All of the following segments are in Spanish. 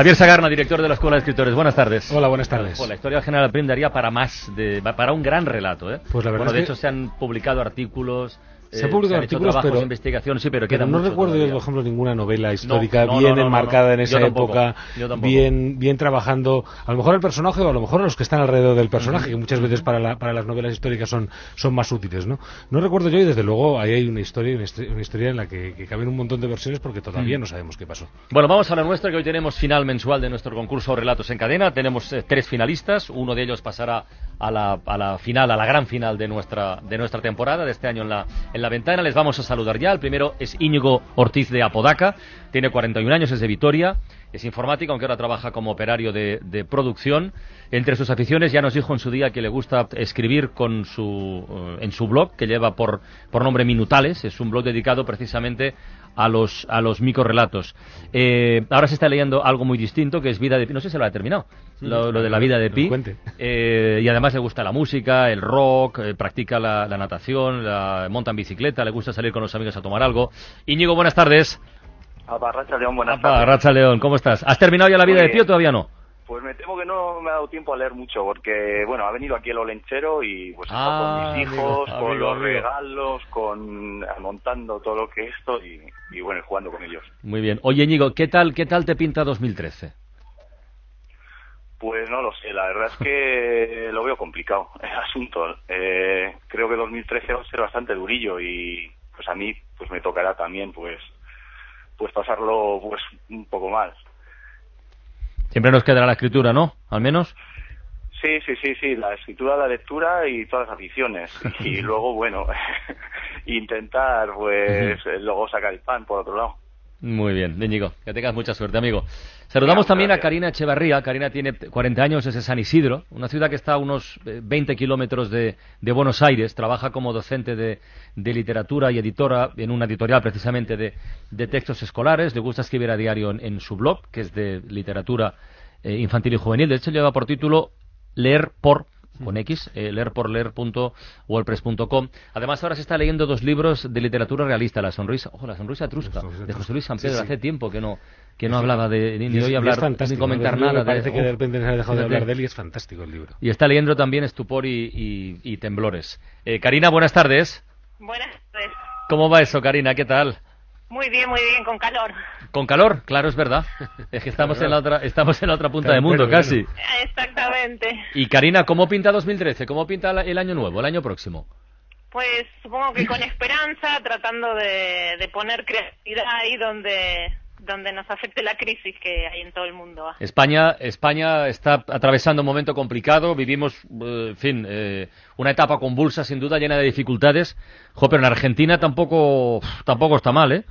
Javier Sagarna, director de la Escuela de Escritores. Buenas tardes. Hola, buenas tardes. La historia general Prim daría para más, de, para un gran relato. ¿eh? Pues la verdad bueno, de es que- hecho se han publicado artículos, Se han eh, publicado han hecho artículos, trabajos pero- investigación, sí, pero, Pero no recuerdo yo, todavía. por ejemplo, ninguna novela histórica no, no, bien no, enmarcada en esa Yo tampoco, época, yo bien, bien trabajando, a lo mejor el personaje o a lo mejor los que están alrededor del personaje, que muchas veces para, la- para las novelas históricas son, son más útiles, ¿no? No recuerdo yo y desde luego ahí hay una historia, una histo- una historia en la que, que caben un montón de versiones porque todavía no sabemos qué pasó. Bueno, vamos a lo nuestro, que hoy tenemos final mensual de nuestro concurso Relatos en Cadena. Tenemos eh, tres finalistas, uno de ellos pasará a la, a la final, a la gran final de nuestra, de nuestra temporada, de este año en la, en la ventana. Les vamos a saludar ya. El primero es Íñigo Ortiz de Apodaca, tiene 41 años, es de Vitoria, es informático, aunque ahora trabaja como operario de, de producción. Entre sus aficiones ya nos dijo en su día que le gusta escribir con su, eh, en su blog, que lleva por, por nombre Minutales, es un blog dedicado precisamente a los, a los microrelatos. Eh, ahora se está leyendo algo muy distinto, que es Vida de Pi. No sé si lo ha terminado, lo, lo de la vida de Pi. Eh, y además le gusta la música, el rock, eh, practica la, la natación, la, monta en bicicleta, le gusta salir con los amigos a tomar algo. Íñigo, buenas tardes. Apa, Racha León, buenas Apa, tardes. Racha León, ¿cómo estás? ¿Has terminado ya la vida de Pi o todavía no? Pues me temo que no me ha dado tiempo a leer mucho, porque, bueno, ha venido aquí el olenchero y pues estado Ah, con mis hijos, amigo, con los amigo. regalos, con montando todo lo que esto y, y bueno, jugando con ellos. Muy bien. Oye, Íñigo, ¿qué tal, qué tal te pinta 2013? Pues no lo sé, la verdad es que lo veo complicado el asunto. Eh, creo que 2013 va a ser bastante durillo y pues a mí pues me tocará también pues pues pasarlo pues un poco mal. Siempre nos quedará la escritura, ¿no? Al menos. Sí, sí, sí, sí, la escritura, la lectura y todas las aficiones. Y luego, bueno, intentar, pues, luego sacar el pan por otro lado. Muy bien, Íñigo, que tengas mucha suerte, amigo. Saludamos también a. Karina Echevarría. Karina tiene 40 años, es de San Isidro, una ciudad que está a unos eh, 20 kilómetros de, de Buenos Aires. Trabaja como docente de, de literatura y editora en una editorial precisamente de, de textos escolares. Le gusta escribir a diario en, en su blog, que es de literatura eh, infantil y juvenil. De hecho, lleva por título Leer por con X, eh, leerporleer.wordpress.com. Además, ahora se está leyendo dos libros de literatura realista, La sonrisa, ojo, La sonrisa trusca, La sonrisa de José. Luis San Pedro. sí. Hace tiempo que no que no hablaba de ni, ni Y es- oí y hablar ni comentar nada. Parece de, que de repente se ha dejado de hablar de él y es fantástico el libro. Y está leyendo también Estupor y, y- y Temblores. Eh, Karina, buenas tardes. Buenas tardes. ¿Cómo va eso, Karina? ¿Qué tal? Muy bien, muy bien, con calor. Con calor, claro, es verdad. Es que estamos en la otra, estamos en la otra punta Claro, del mundo, bueno, casi. Exactamente. Y Karina, ¿cómo pinta 2013? ¿Cómo pinta el año nuevo, el año próximo? Pues supongo que con esperanza, tratando de, de poner creatividad ahí donde, donde nos afecte la crisis que hay en todo el mundo. España, España está atravesando un momento complicado. Vivimos, eh, en fin, eh, una etapa convulsa, sin duda, llena de dificultades. Jo, pero en Argentina tampoco, tampoco está mal, ¿eh?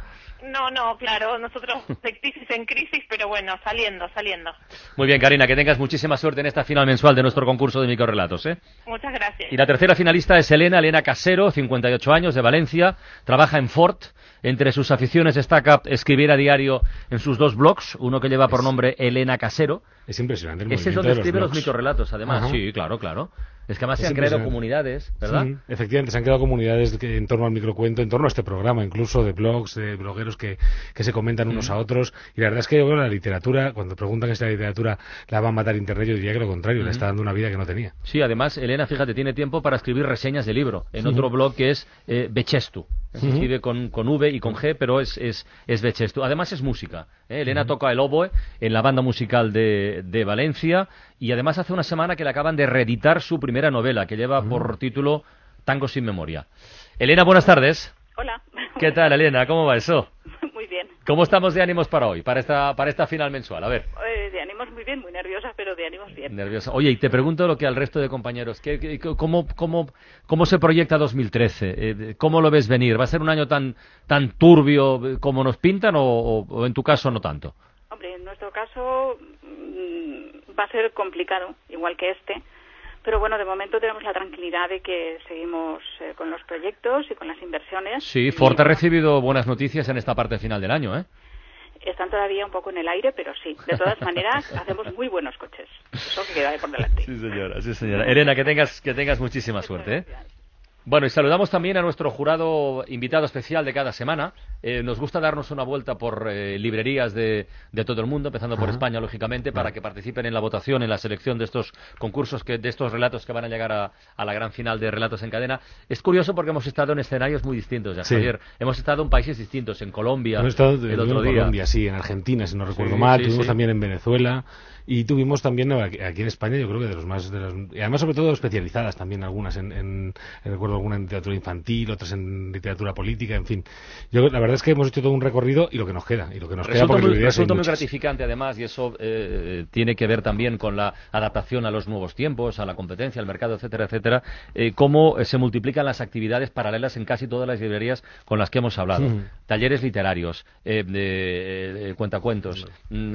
No, no, claro, nosotros de crisis en crisis, pero bueno, saliendo, saliendo. Muy bien, Karina, que tengas muchísima suerte en esta final mensual de nuestro concurso de microrelatos, ¿eh? Muchas gracias. Y la tercera finalista es Elena, Elena Casero, 58 años, de Valencia, trabaja en Ford. Entre sus aficiones destaca escribir a diario en sus dos blogs, uno que lleva por nombre Elena Casero. Es impresionante el Ese es donde de escribe los microrelatos, además. Ajá. Sí, claro, claro. Es que además Es se han creado comunidades, ¿verdad? Sí, efectivamente, se han creado comunidades que- en torno al microcuento, en torno a este programa, incluso de blogs, de blogueros que, que se comentan unos a otros. Y la verdad es que bueno, la literatura, cuando preguntan si la literatura la va a matar Internet, yo diría que lo contrario, le está dando una vida que no tenía. Sí, además, Elena, fíjate, tiene tiempo para escribir reseñas de libro en otro blog que es eh, Bechestu. Se escribe con, con V y con G, pero es, es, es Bechestu. Además es música. ¿eh? Elena toca el oboe en la banda musical de, de Valencia y además hace una semana que le acaban de reeditar su primera novela, que lleva por título Tango sin memoria. Elena, buenas tardes. Hola. ¿Qué tal, Elena? ¿Cómo va eso? ¿Cómo estamos de ánimos para hoy, para esta, para esta final mensual? A ver. Eh, de ánimos muy bien, muy nerviosa, pero de ánimos bien. Nerviosa. Oye, y te pregunto lo que al resto de compañeros, ¿qué, qué- cómo, cómo, ¿cómo se proyecta 2013? Eh, ¿Cómo lo ves venir? ¿Va a ser un año tan, tan turbio eh, como nos pintan o, o- o en tu caso no tanto? Hombre, en nuestro caso mm, va a ser complicado, igual que este, Pero bueno, de momento tenemos la tranquilidad de que seguimos eh, con los proyectos y con las inversiones. Sí, Ford ha recibido buenas noticias en esta parte final del año, ¿eh? Están todavía un poco en el aire, pero sí. De todas maneras, hacemos muy buenos coches. Eso que queda por delante. Sí, señora, sí, señora. Elena, que tengas, que tengas muchísima suerte, ¿eh? Bueno, y saludamos también a nuestro jurado invitado especial de cada semana. Eh, nos gusta darnos una vuelta por eh, librerías de, de, todo el mundo, empezando por España, lógicamente, para que participen en la votación, en la selección de estos concursos, que, de estos relatos que van a llegar a, a, la gran final de Relatos en Cadena. Es curioso porque hemos estado en escenarios muy distintos, ya, sí. Javier. Hemos estado en países distintos, en Colombia, hemos estado el otro en día. Colombia, sí, en Argentina, si no recuerdo sí, mal. Sí, Tuvimos también en Venezuela. Y tuvimos también aquí en España, yo creo que de los más. De los, y además, sobre todo, especializadas también, algunas en, en, en, recuerdo alguna en literatura infantil, otras en literatura política, en fin. Yo, la verdad es que hemos hecho todo un recorrido y lo que nos queda. Y lo que nos resulta queda muy, resulta muy gratificante, además, y eso eh, tiene que ver también con la adaptación a los nuevos tiempos, a la competencia, al mercado, etcétera, etcétera. Eh, cómo se multiplican las actividades paralelas en casi todas las librerías con las que hemos hablado. Mm. Talleres literarios, eh, de, cuentacuentos, mm.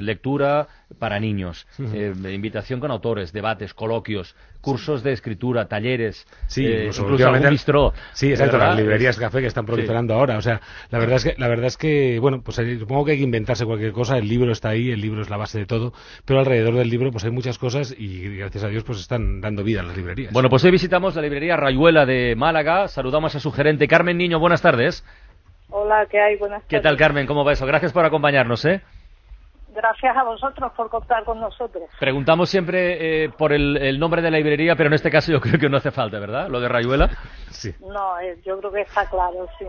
lectura para niños, eh, invitación con autores, debates, coloquios, cursos de escritura, talleres, sí, eh, incluso, incluso algún bistró. Sí, exacto, las librerías café que están proliferando sí. ahora. O sea, la verdad es que, la verdad es que, bueno, pues supongo que hay que inventarse cualquier cosa. El libro está ahí, el libro es la base de todo, pero alrededor del libro, pues hay muchas cosas y gracias a Dios, pues están dando vida a las librerías. Bueno, pues hoy visitamos la librería Rayuela de Málaga. Saludamos a su gerente Carmen Niño. Buenas tardes. Hola, ¿qué hay? Buenas tardes. ¿Qué tal, Carmen? ¿Cómo va eso? Gracias por acompañarnos, ¿eh? Gracias a vosotros por contar con nosotros. Preguntamos siempre eh, por el, el, nombre de la librería, pero en este caso yo creo que no hace falta, ¿verdad? Lo de Rayuela. Sí. No, eh, yo creo que está claro, sí.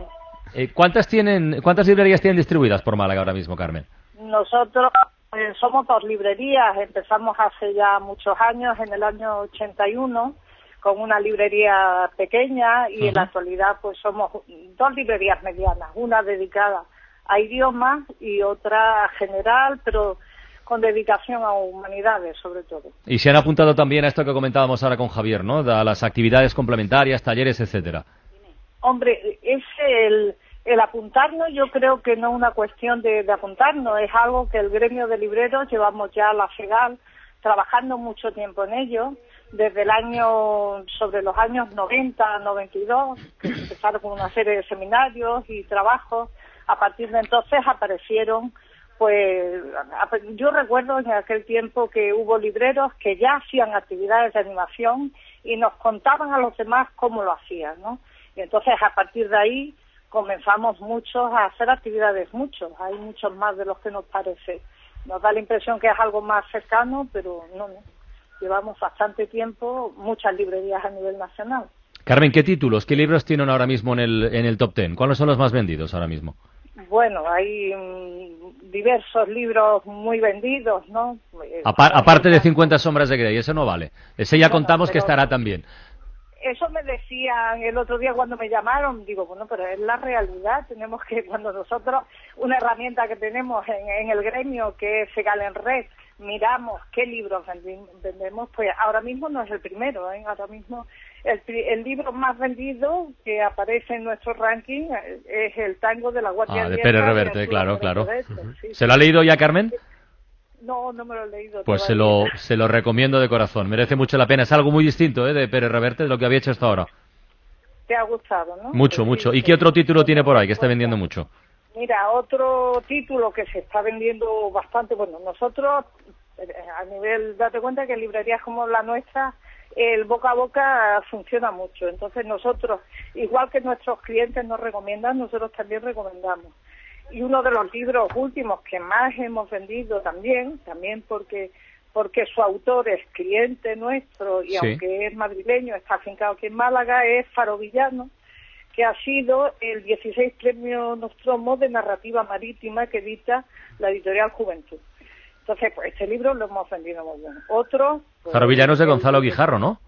Eh, ¿cuántas, tienen, ¿Cuántas librerías tienen distribuidas por Málaga ahora mismo, Carmen? Nosotros eh, somos dos librerías. Empezamos hace ya muchos años, en el año 81, con una librería pequeña y uh -huh. en la actualidad pues somos dos librerías medianas, una dedicada a idiomas y otra general, pero con dedicación a humanidades, sobre todo. Y se han apuntado también a esto que comentábamos ahora con Javier, ¿no? A las actividades complementarias, talleres, etcétera. Hombre, es el, el apuntarnos, yo creo que no es una cuestión de, de, apuntarnos, es algo que el gremio de libreros llevamos ya a la FEGAL trabajando mucho tiempo en ello, desde el año, sobre los años 90, 92, que empezaron con una serie de seminarios y trabajos a partir de entonces aparecieron pues yo recuerdo en aquel tiempo que hubo libreros que ya hacían actividades de animación y nos contaban a los demás cómo lo hacían, ¿no? Y entonces a partir de ahí comenzamos muchos a hacer actividades, muchos, hay muchos más de los que nos parece. Nos da la impresión que es algo más cercano, pero no, no. Llevamos bastante tiempo, muchas librerías a nivel nacional. Carmen, ¿qué títulos, qué libros tienen ahora mismo en el, en el top ten? ¿Cuáles son los más vendidos ahora mismo? Bueno, hay um, diversos libros muy vendidos, ¿no? Apar aparte de 50 sombras de Grey, eso no vale. Ese ya bueno, contamos que estará también. Eso me decían el otro día cuando me llamaron, digo, bueno, pero es la realidad, tenemos que, cuando nosotros, una herramienta que tenemos en, en el gremio, que es Segal en Red, miramos qué libros vendemos, pues ahora mismo no es el primero, ¿eh? ahora mismo el, el, libro más vendido que aparece en nuestro ranking es el tango de la Guardia ah, de Pérez Reverte, claro, claro. Reverte, -huh. sí, ¿Se lo ha leído ya, Carmen? No, no me lo he leído. Pues se lo, se lo recomiendo de corazón. Merece mucho la pena. Es algo muy distinto ¿eh? de Pérez Reverte de lo que había hecho hasta ahora. Te ha gustado, ¿no? Mucho, pues mucho. ¿Y qué otro título tiene por ahí que está vendiendo mucho? Mira, otro título que se está vendiendo bastante, bueno, nosotros a nivel, date cuenta que librerías como la nuestra, el boca a boca funciona mucho. Entonces nosotros, igual que nuestros clientes nos recomiendan, nosotros también recomendamos. Y uno de los libros últimos que más hemos vendido también, también porque porque su autor es cliente nuestro y sí. aunque es madrileño, está afincado aquí en Málaga, es Faro Villano, que ha sido el 16 Premio Nostromo de Narrativa Marítima que edita la editorial Juventud. Entonces, pues este libro lo hemos vendido muy bien. Otro... Pues, de Gonzalo Guijarro, ¿no?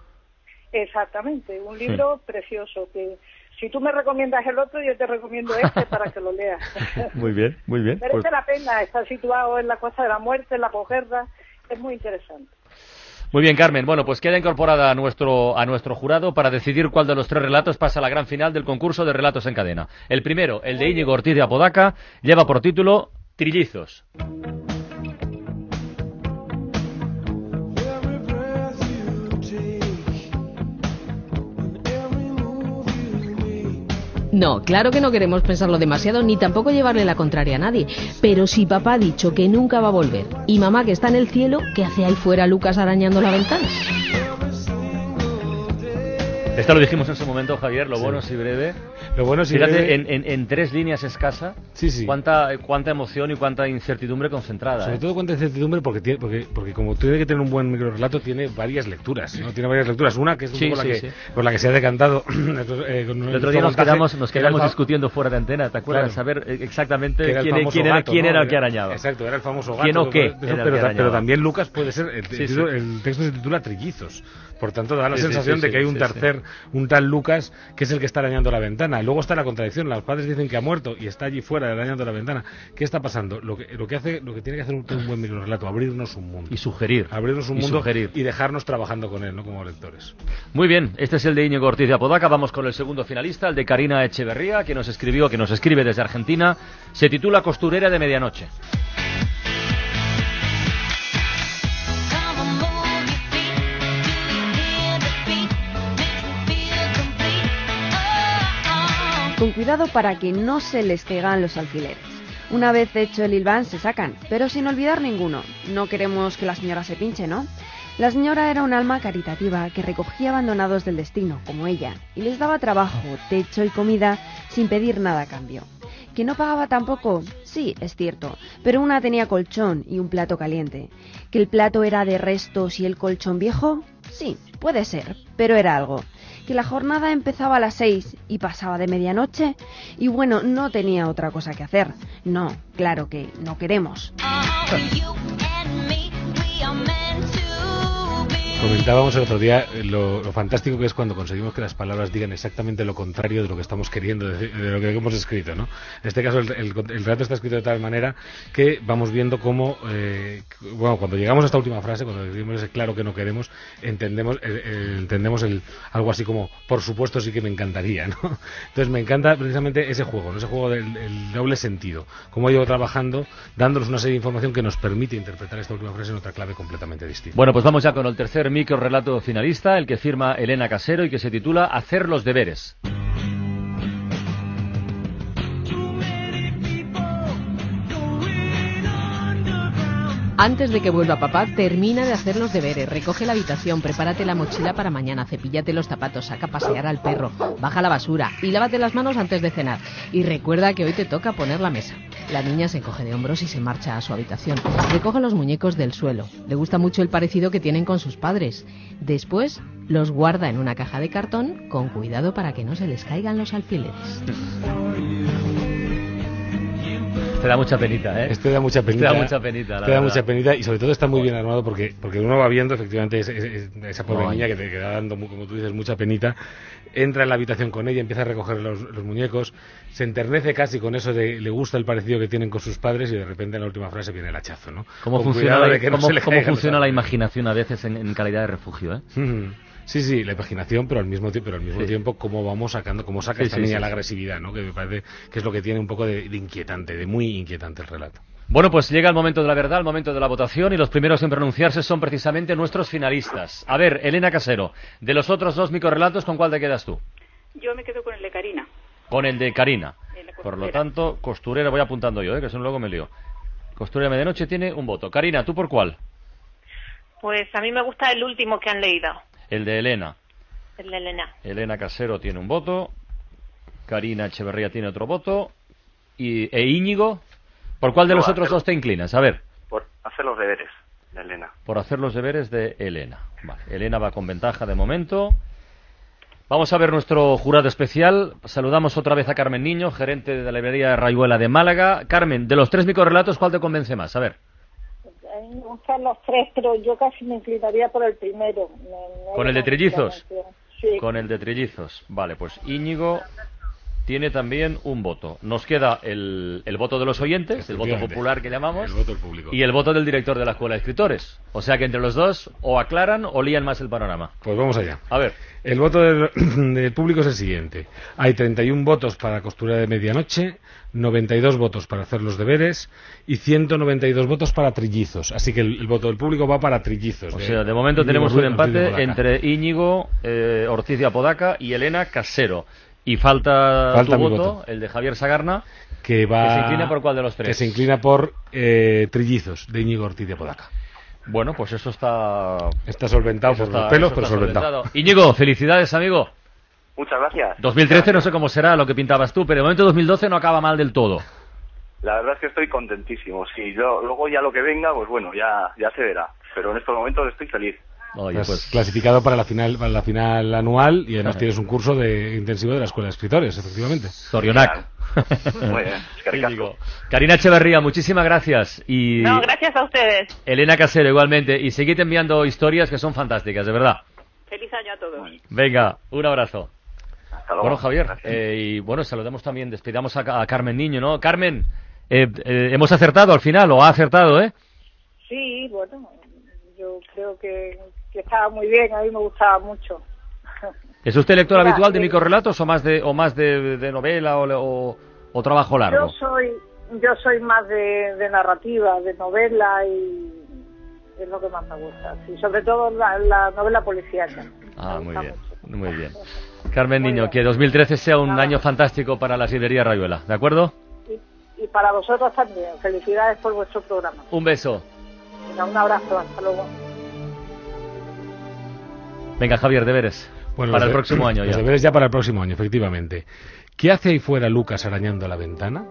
Exactamente, un libro sí. precioso que si tú me recomiendas el otro, yo te recomiendo este para que lo leas. muy bien, muy bien. Merece pues... la pena, está situado en la Costa de la Muerte, en la posguerra, es muy interesante. Muy bien, Carmen. Bueno, pues queda incorporada a nuestro, a nuestro jurado para decidir cuál de los tres relatos pasa a la gran final del concurso de relatos en cadena. El primero, el de Íñigo Ortiz de Apodaca, lleva por título Trillizos. No, claro que no queremos pensarlo demasiado ni tampoco llevarle la contraria a nadie. Pero si papá ha dicho que nunca va a volver y mamá que está en el cielo, ¿qué hace ahí fuera Lucas arañando la ventana? Esto lo dijimos en su momento, Javier, lo bueno si breve. Lo bueno si Fíjate, breve- en, en- en tres líneas escasa, Sí, sí. Cuánta, cuánta emoción y cuánta incertidumbre concentrada. Sobre ¿eh? todo cuánta incertidumbre porque, tiene, porque, porque como tiene que tener un buen microrelato, tiene varias lecturas. ¿no? Tiene varias lecturas. Una que es un Sí, poco sí, la, que, sí. por la que se ha decantado. eh, con El otro día nos quedamos, nos el quedamos discutiendo fuera de antena, ¿te acuerdas? Claro. Saber eh, exactamente era quién, quién era, gato, quién ¿no? era el que arañaba. Exacto, era el famoso gato. ¿Quién o qué Eso, pero, pero también Lucas puede ser. El, Sí, sí. el texto se titula Trillizos. Por tanto, da la Sí, sí, sensación sí, de sí, que hay un sí, tercer, un tal Lucas, que es el que está arañando la ventana. Luego está la contradicción. Los padres dicen que ha muerto y está allí fuera arañando la ventana. ¿Qué está pasando? Lo que, lo que, hace, lo que tiene que hacer un, un buen microrelato, abrirnos un mundo. Y sugerir. Abrirnos un y mundo sugerir. y dejarnos trabajando con él, ¿no? Como lectores. Muy bien, este es el de Íñigo Ortiz de Apodaca. Vamos con el segundo finalista, el de Karina Echeverría, que nos escribió, que nos escribe desde Argentina. Se titula Costurera de Medianoche. Con cuidado para que no se les caigan los alfileres. Una vez hecho el hilván se sacan, pero sin olvidar ninguno. No queremos que la señora se pinche, ¿no? La señora era un alma caritativa que recogía abandonados del destino, como ella, y les daba trabajo, techo y comida sin pedir nada a cambio. ¿Que no pagaba tampoco? Sí, es cierto, pero una tenía colchón y un plato caliente. ¿Que el plato era de restos y el colchón viejo? Sí, puede ser, pero era algo. ¿Que la jornada empezaba a las seis y pasaba de medianoche? Y bueno, no tenía otra cosa que hacer. No, claro que no queremos. Comentábamos el otro día eh, lo, lo fantástico que es cuando conseguimos que las palabras digan exactamente lo contrario de lo que estamos queriendo de lo que hemos escrito, ¿no? En este caso el, el, el relato está escrito de tal manera que vamos viendo cómo, eh, bueno, cuando llegamos a esta última frase, cuando decimos ese claro que no queremos, entendemos, eh, eh, entendemos el, algo así como, por supuesto sí que me encantaría, ¿no? Entonces me encanta precisamente ese juego, ¿no? ese juego del el doble sentido, cómo ido trabajando, dándonos una serie de información que nos permite interpretar esta última frase en otra clave completamente distinta. Bueno, pues vamos ya con el tercer micro relato finalista, el que firma Elena Casero y que se titula Hacer los deberes. Antes de que vuelva papá, termina de hacer los deberes, recoge la habitación, prepárate la mochila para mañana, cepíllate los zapatos, saca a pasear al perro, baja la basura y lávate las manos antes de cenar. Y recuerda que hoy te toca poner la mesa. La niña se encoge de hombros y se marcha a su habitación. Recoge los muñecos del suelo. Le gusta mucho el parecido que tienen con sus padres. Después los guarda en una caja de cartón con cuidado para que no se les caigan los alfileres. Te da mucha penita, ¿eh? Este da mucha penita. Te da mucha penita, la Te da mucha penita y sobre todo está muy bien armado porque, porque uno va viendo efectivamente esa pobre niña que te queda dando, como tú dices, mucha penita. Entra en la habitación con ella, empieza a recoger los, los muñecos, se enternece casi con eso de le gusta el parecido que tienen con sus padres y de repente en la última frase viene el hachazo, ¿no? ¿Cómo Con funciona, la, no cómo- funciona imaginación a veces en, en calidad de refugio, ¿eh? Sí, sí, la imaginación, pero al mismo tiempo, pero al mismo Sí. tiempo cómo vamos sacando, cómo saca Sí, esta sí, niña sí, la sí. agresividad, ¿no? Que me parece que es lo que tiene un poco de, de inquietante, de muy inquietante el relato. Bueno, pues llega el momento de la verdad, el momento de la votación y los primeros en pronunciarse son precisamente nuestros finalistas. A ver, Elena Casero, de los otros dos microrelatos, ¿con cuál te quedas tú? Yo me quedo con el de Karina. Con el de Karina. De Por lo tanto, costurera, voy apuntando yo, ¿eh? que si no luego me lío. Costurera Medianoche tiene un voto. Karina, ¿tú por cuál? Pues a mí me gusta el último que han leído, El de Elena. el de Elena. Elena Casero tiene un voto. Karina Echeverría tiene otro voto. Y, ¿E Íñigo? ¿Por cuál de los otros dos te inclinas? A ver, Por hacer los deberes de Elena. por hacer los deberes de Elena. Vale, Elena va con ventaja de momento. Vamos a ver nuestro jurado especial. Saludamos otra vez a Carmen Niño, gerente de la librería Rayuela de Málaga. Carmen, de los tres microrelatos, ¿cuál te convence más? A ver. A mí me gustan los tres, pero yo casi me inclinaría por el primero. Me- me ¿Con el de trillizos? Sí. Con el de trillizos. Vale, pues Íñigo tiene también un voto. Nos queda el, el voto de los oyentes, el voto popular que llamamos, El voto del público. y el voto del director de la Escuela de Escritores. O sea que entre los dos o aclaran o lían más el panorama. Pues vamos allá. A ver, El voto del, del público es el siguiente. Hay 31 votos para costura de medianoche, 92 votos para hacer los deberes y 192 votos para trillizos. Así que el, el voto del público va para trillizos. o sea, de momento Íñigo tenemos un de empate entre Íñigo eh, Ortiz de Apodaca y Elena Casero. Y falta, Falta tu voto, voto. el de Javier Sagarna. Que va... Que se incline por cuál de los tres. Que se inclina por eh, Trillizos, de Íñigo Ortiz de Podaca. Bueno, pues eso está... Está solventado eso por está- los pelos, pero está solventado. Íñigo, felicidades, amigo. Muchas gracias. 2013 no sé cómo será lo que pintabas tú, pero de momento 2012 no acaba mal del todo. La verdad es que estoy contentísimo. Sí, yo, luego ya lo que venga, pues bueno, ya, ya se verá. Pero en estos momentos estoy feliz. Oye, pues clasificado para la final para la final anual y además tienes un curso de intensivo de la Escuela de Escritores, efectivamente. Sorionac. Muy bien, es que ricasco. Íñigo. Karina Echeverría, muchísimas gracias. Y No, gracias a ustedes. Elena Casero, igualmente. Y seguid enviando historias que son fantásticas, de verdad. Feliz año a todos. Venga, un abrazo. Hasta luego. Bueno, Javier, Gracias. eh, y bueno, saludamos también, despidamos a, a Carmen Niño, ¿no? Carmen, eh, eh, hemos acertado al final, o ha acertado, ¿eh? Sí, bueno, yo creo que, que estaba muy bien, a mí me gustaba mucho. ¿Es usted lector Mira, habitual de eh, microrelatos o más de, o más de, de novela o, o- o trabajo largo? Yo soy yo soy más de, de narrativa, de novela y es lo que más me gusta. Sí, sobre todo la, la novela policíaca. Ah, muy bien, mucho. muy bien. Carmen Muy Niño, bien. que 2013 sea un Nada. año fantástico para la sidrería Rayuela, ¿de acuerdo? Y, y para vosotros también. Felicidades por vuestro programa. Un beso. Venga, un abrazo, hasta luego. Venga, Javier, deberes. Bueno, para el de- próximo año Los ya. deberes ya para el próximo año, efectivamente. ¿Qué hace ahí fuera Lucas arañando la ventana?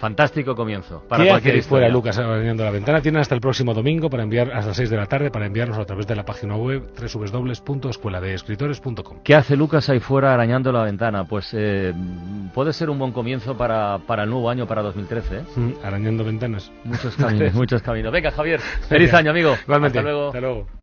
Fantástico comienzo. Para ¿Qué hace cualquier ahí fuera historia. Lucas arañando la ventana? Tienen hasta el próximo domingo para enviar hasta las 6 de la tarde para enviarnos a través de la página web www.escueladeescritores.com. ¿Qué hace Lucas ahí fuera arañando la ventana? Pues eh, puede ser un buen comienzo para, para el nuevo año, para 2013. ¿eh? Mm, arañando ventanas. Muchos caminos, muchos caminos. Venga, Javier, feliz año, amigo. Igualmente. Hasta luego. Hasta luego.